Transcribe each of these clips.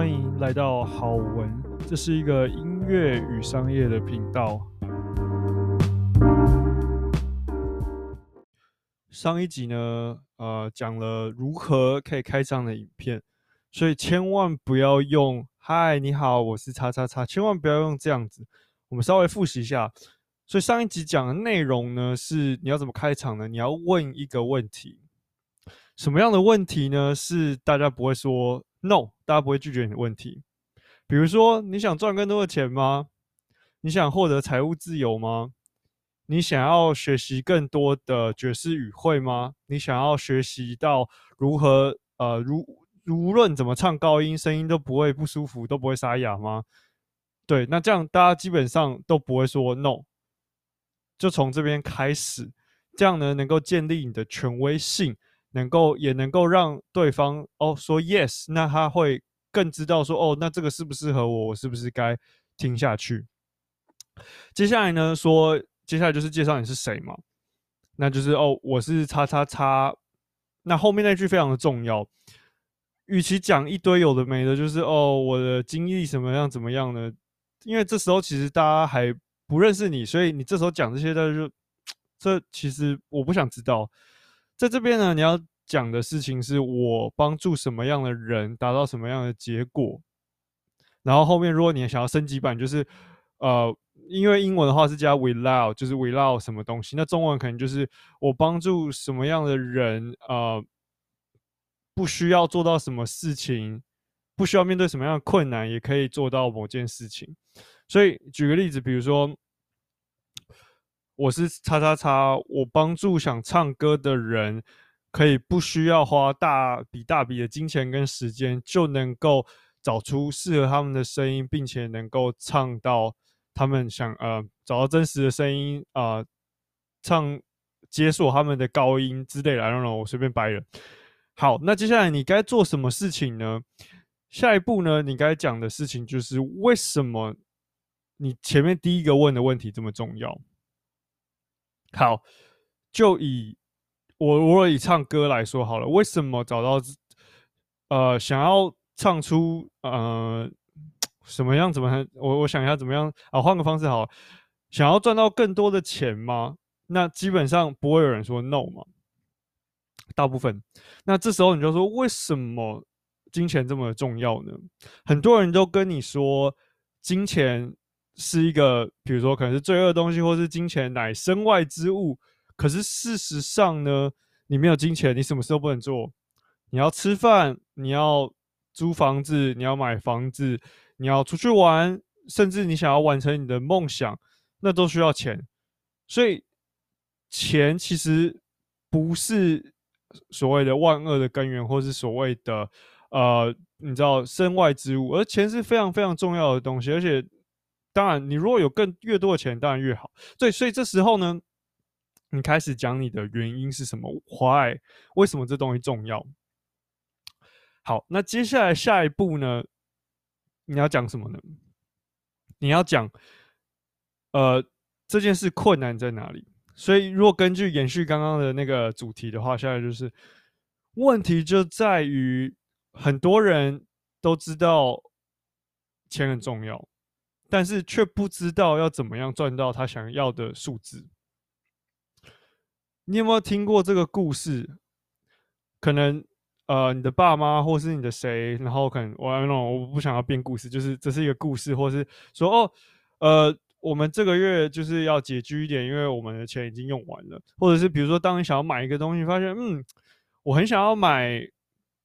欢迎来到好文，这是一个音乐与商业的频道。上一集呢，呃，讲了如何可以开这样的影片，所以千万不要用“嗨，你好，我是叉叉叉”，千万不要用这样子。我们稍微复习一下。所以上一集讲的内容呢，是你要怎么开场呢？你要问一个问题，什么样的问题呢？是大家不会说。No，大家不会拒绝你的问题。比如说，你想赚更多的钱吗？你想获得财务自由吗？你想要学习更多的爵士语汇吗？你想要学习到如何呃，如无论怎么唱高音，声音都不会不舒服，都不会沙哑吗？对，那这样大家基本上都不会说 No，就从这边开始，这样呢能够建立你的权威性。能够也能够让对方哦说 yes，那他会更知道说哦，那这个适不适合我，我是不是该听下去？接下来呢，说接下来就是介绍你是谁嘛，那就是哦，我是叉叉叉。那后面那句非常的重要，与其讲一堆有的没的，就是哦，我的经历什么样怎么样呢？因为这时候其实大家还不认识你，所以你这时候讲这些，大家就 这其实我不想知道。在这边呢，你要讲的事情是我帮助什么样的人达到什么样的结果。然后后面如果你想要升级版，就是呃，因为英文的话是加 without，就是 without 什么东西。那中文可能就是我帮助什么样的人，呃，不需要做到什么事情，不需要面对什么样的困难，也可以做到某件事情。所以举个例子，比如说。我是叉叉叉，我帮助想唱歌的人，可以不需要花大笔大笔的金钱跟时间，就能够找出适合他们的声音，并且能够唱到他们想呃找到真实的声音啊、唱解锁他们的高音之类的。让让我随便掰了。好，那接下来你该做什么事情呢？下一步呢，你该讲的事情就是为什么你前面第一个问的问题这么重要。好，就以我我以唱歌来说好了，为什么找到呃想要唱出呃什么样怎么我我想一下怎么样啊？换个方式好，想要赚到更多的钱吗？那基本上不会有人说 no 嘛，大部分。那这时候你就说，为什么金钱这么重要呢？很多人都跟你说金钱。是一个，比如说可能是罪恶东西，或是金钱乃身外之物。可是事实上呢，你没有金钱，你什么事都不能做。你要吃饭，你要租房子，你要买房子，你要出去玩，甚至你想要完成你的梦想，那都需要钱。所以，钱其实不是所谓的万恶的根源，或是所谓的呃，你知道身外之物，而钱是非常非常重要的东西，而且。当然，你如果有更越多的钱，当然越好。对，所以这时候呢，你开始讲你的原因是什么？Why？为什么这东西重要？好，那接下来下一步呢？你要讲什么呢？你要讲，呃，这件事困难在哪里？所以，如果根据延续刚刚的那个主题的话，下来就是问题就在于很多人都知道钱很重要。但是却不知道要怎么样赚到他想要的数字。你有没有听过这个故事？可能呃，你的爸妈或是你的谁，然后可能我我不想要编故事，就是这是一个故事，或是说哦，呃，我们这个月就是要拮据一点，因为我们的钱已经用完了。或者是比如说，当你想要买一个东西，发现嗯，我很想要买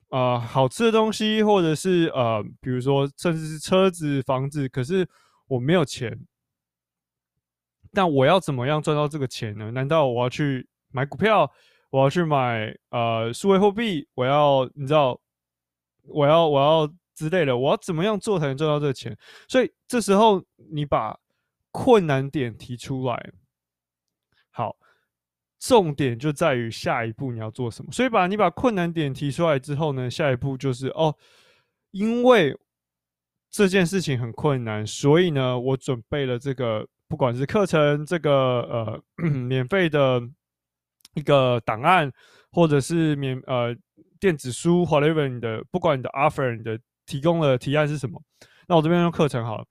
呃好吃的东西，或者是呃，比如说甚至是车子、房子，可是。我没有钱，但我要怎么样赚到这个钱呢？难道我要去买股票？我要去买呃数位货币？我要你知道，我要我要之类的，我要怎么样做才能赚到这个钱？所以这时候你把困难点提出来，好，重点就在于下一步你要做什么。所以把你把困难点提出来之后呢，下一步就是哦，因为。这件事情很困难，所以呢，我准备了这个，不管是课程，这个呃 免费的一个档案，或者是免呃电子书，whatever 你的，不管你的 offer，你的提供的提案是什么？那我这边用课程好了，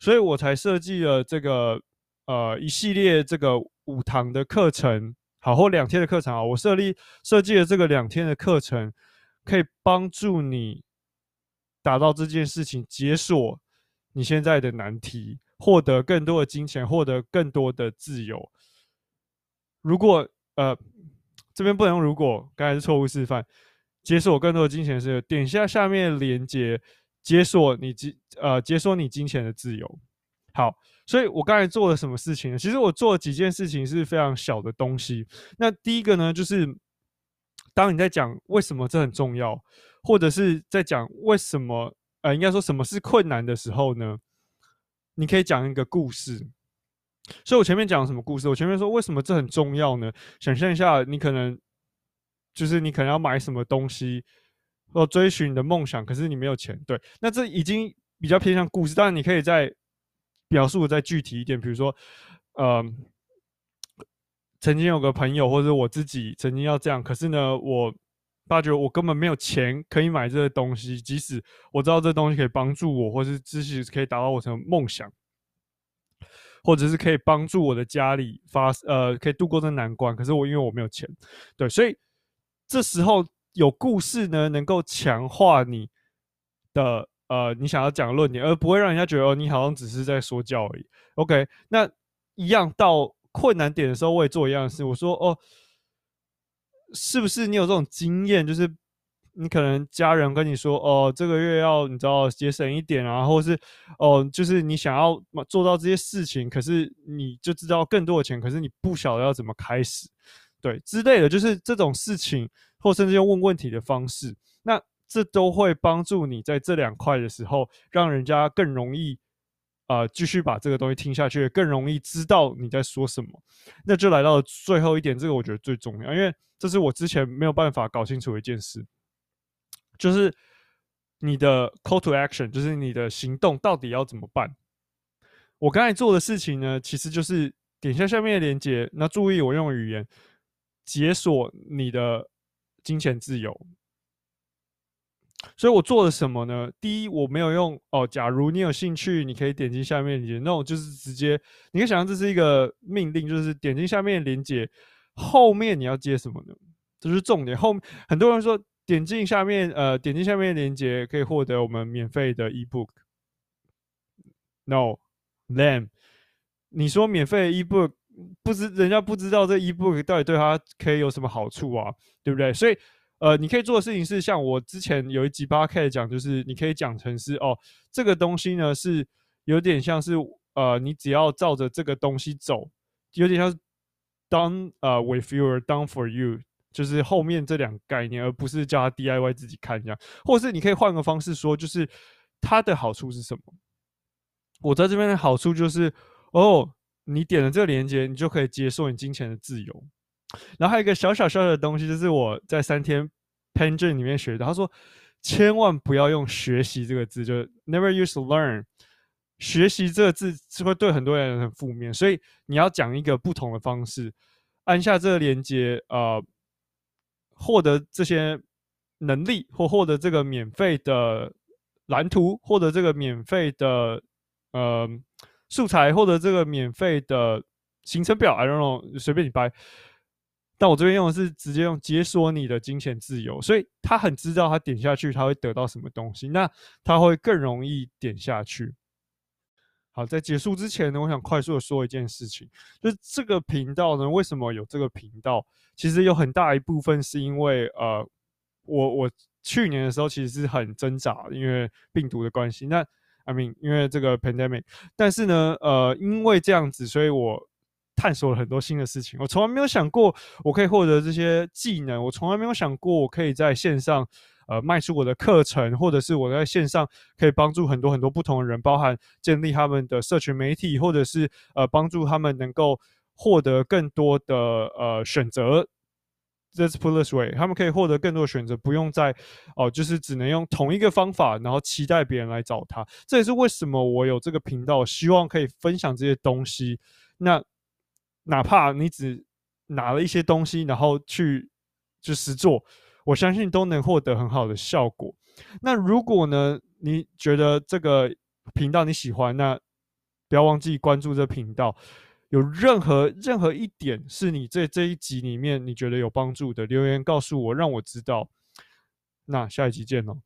所以我才设计了这个呃一系列这个五堂的课程，好，或两天的课程啊。我设立设计了这个两天的课程，可以帮助你达到这件事情，解锁你现在的难题，获得更多的金钱，获得更多的自由。如果呃这边不能用如果，刚才是错误示范。解锁更多的金钱是点下下面的连接。解锁你金呃，解锁你金钱的自由。好，所以我刚才做了什么事情？其实我做了几件事情是非常小的东西。那第一个呢，就是当你在讲为什么这很重要，或者是在讲为什么呃，应该说什么是困难的时候呢，你可以讲一个故事。所以我前面讲什么故事？我前面说为什么这很重要呢？想象一下，你可能就是你可能要买什么东西。或追寻你的梦想，可是你没有钱，对，那这已经比较偏向故事。当然，你可以再表述的再具体一点，比如说，呃，曾经有个朋友或者我自己曾经要这样，可是呢，我发觉我根本没有钱可以买这个东西，即使我知道这东西可以帮助我，或是知识可以达到我的梦想，或者是可以帮助我的家里发呃可以度过这难关，可是我因为我没有钱，对，所以这时候。有故事呢，能够强化你的呃，你想要讲的论点，而不会让人家觉得哦，你好像只是在说教而已。OK，那一样到困难点的时候，我也做一样事。我说哦，是不是你有这种经验？就是你可能家人跟你说哦，这个月要你知道节省一点啊，或是哦，就是你想要做到这些事情，可是你就知道更多的钱，可是你不晓得要怎么开始，对之类的，就是这种事情。或甚至用问问题的方式，那这都会帮助你在这两块的时候，让人家更容易，呃，继续把这个东西听下去，更容易知道你在说什么。那就来到最后一点，这个我觉得最重要，因为这是我之前没有办法搞清楚一件事，就是你的 call to action，就是你的行动到底要怎么办。我刚才做的事情呢，其实就是点下下面的链接，那注意我用语言解锁你的。金钱自由，所以我做了什么呢？第一，我没有用哦。假如你有兴趣，你可以点击下面连接。那我就是直接，你可以想象这是一个命令，就是点击下面连接，后面你要接什么呢？这是重点。后很多人说点进下面，呃，点击下面连接可以获得我们免费的 ebook。No，then，你说免费 ebook。不知人家不知道这 ebook 到底对他可以有什么好处啊，对不对？所以，呃，你可以做的事情是，像我之前有一集 podcast 讲，就是你可以讲成是哦，这个东西呢是有点像是呃，你只要照着这个东西走，有点像是 done 呃 with you or done for you，就是后面这两个概念，而不是叫他 DIY 自己看这样，或是你可以换个方式说，就是它的好处是什么？我在这边的好处就是哦。你点了这个链接，你就可以接受你金钱的自由。然后还有一个小小小小的东西，就是我在三天 Pension 里面学的。他说，千万不要用“学习”这个字，就 Never use learn。学习这个字是会对很多人很负面，所以你要讲一个不同的方式。按下这个链接，呃，获得这些能力，或获得这个免费的蓝图，获得这个免费的，呃。素材获得这个免费的行程表，I don't know，随便你掰。但我这边用的是直接用解锁你的金钱自由，所以他很知道他点下去他会得到什么东西，那他会更容易点下去。好，在结束之前呢，我想快速的说一件事情，就是这个频道呢，为什么有这个频道？其实有很大一部分是因为呃，我我去年的时候其实是很挣扎，因为病毒的关系。那 I mean，因为这个 pandemic，但是呢，呃，因为这样子，所以我探索了很多新的事情。我从来没有想过我可以获得这些技能，我从来没有想过我可以在线上，呃，卖出我的课程，或者是我在线上可以帮助很多很多不同的人，包含建立他们的社群媒体，或者是呃，帮助他们能够获得更多的呃选择。Let's put this way，他们可以获得更多选择，不用再哦，就是只能用同一个方法，然后期待别人来找他。这也是为什么我有这个频道，希望可以分享这些东西。那哪怕你只拿了一些东西，然后去就实做，我相信都能获得很好的效果。那如果呢，你觉得这个频道你喜欢，那不要忘记关注这频道。有任何任何一点是你在这一集里面你觉得有帮助的，留言告诉我，让我知道。那下一集见喽。